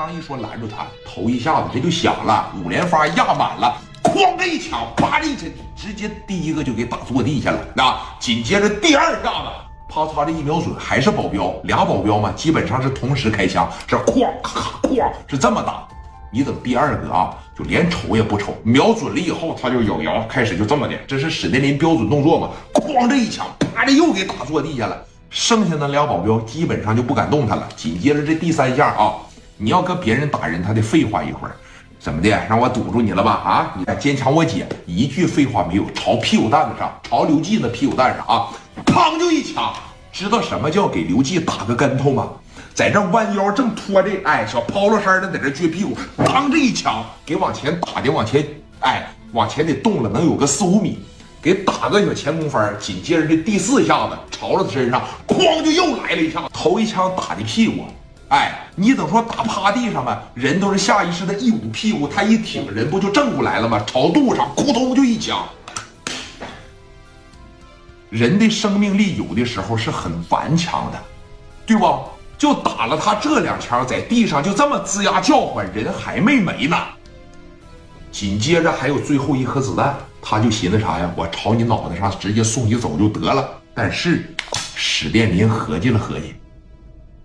刚一说拦住他，头一下子这就响了，五连发压满了，哐这一枪，啪的一沉，直接第一个就给打坐地下了。那紧接着第二下子，啪嚓这一瞄准，还是保镖，俩保镖嘛，基本上是同时开枪，是哐咔咔哐，是这么打。你等第二个啊，就连瞅也不瞅，瞄准了以后，他就咬牙，开始就这么的，这是史殿林标准动作嘛，哐这一枪，啪的又给打坐地下了。剩下那俩保镖基本上就不敢动弹了。紧接着这第三下啊，你要跟别人打人，他得废话一会儿，怎么的？让我堵住你了吧？啊，你坚强我姐一句废话没有，朝屁股蛋子上，朝刘季那屁股蛋上啊，砰就一枪。知道什么叫给刘季打个跟头吗？在这弯腰正拖着，哎，小 polo 衫的在这撅屁股，当这一枪给往前打的，往前，哎，往前得动了，能有个四五米。给打个小前空翻，紧接着这第四下子朝了他身上，哐就又来了一下，头一枪打的屁股，哎，你等说打趴地上吗？人都是下意识的一捂屁股，他一挺，人不就正过来了吗？朝肚上，扑通就一枪。人的生命力有的时候是很顽强的，对不？就打了他这两枪，在地上就这么吱呀叫唤，人还没没呢。紧接着还有最后一颗子弹。他就寻思啥呀？我朝你脑袋上直接送你走就得了。但是史殿林合计了合计，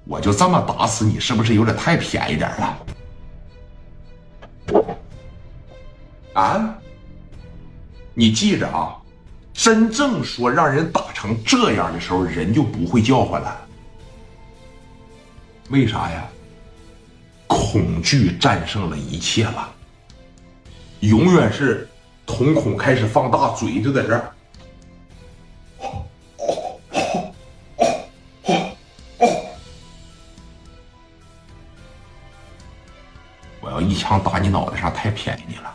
我就这么打死你，是不是有点太便宜点了？啊？你记着啊，真正说让人打成这样的时候，人就不会叫唤了。为啥呀？恐惧战胜了一切了，永远是。瞳孔开始放大，嘴就在这。我要一枪打你脑袋上，太便宜你了。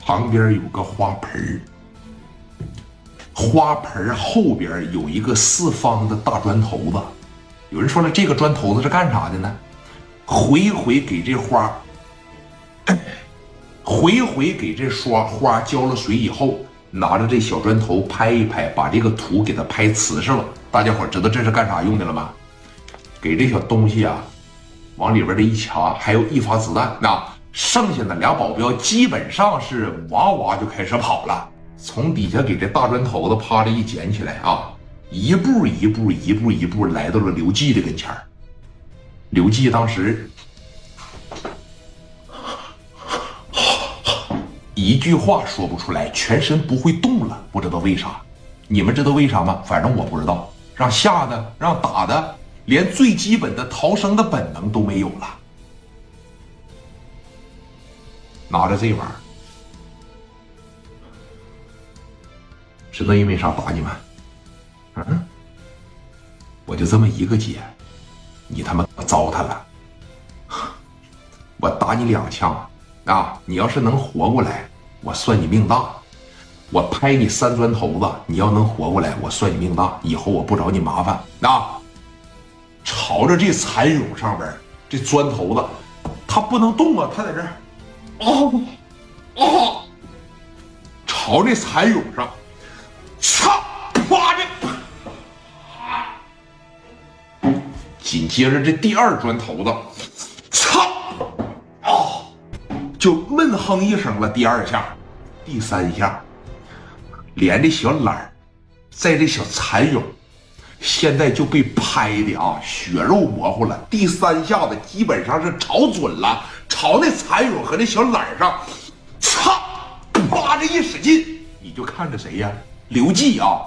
旁边有个花盆花盆后边有一个四方的大砖头子。有人说了，这个砖头子是干啥的呢？回回给这花，回回给这刷花浇了水以后，拿着这小砖头拍一拍，把这个土给它拍瓷实了。大家伙知道这是干啥用的了吗？给这小东西啊，往里边这一掐，还有一发子弹。那剩下的俩保镖基本上是哇哇就开始跑了，从底下给这大砖头子啪的一捡起来啊，一步一步一步一步来到了刘季的跟前。刘季当时一句话说不出来，全身不会动了，不知道为啥。你们知道为啥吗？反正我不知道。让吓的，让打的，连最基本的逃生的本能都没有了。拿着这玩意儿，知道因为啥打你们？嗯，我就这么一个姐。你他妈糟蹋了！我打你两枪啊！你要是能活过来，我算你命大。我拍你三砖头子，你要能活过来，我算你命大。以后我不找你麻烦啊！朝着这蚕蛹上边这砖头子，它不能动啊！它在这儿，啊啊！朝这蚕蛹上，操！啪的！紧接着，这第二砖头子，操！啊，就闷哼一声了。第二下，第三下，连这小懒儿，在这小蚕蛹，现在就被拍的啊，血肉模糊了。第三下子基本上是朝准了，朝那蚕蛹和那小懒上，擦！啪！这一使劲，你就看着谁呀？刘季啊！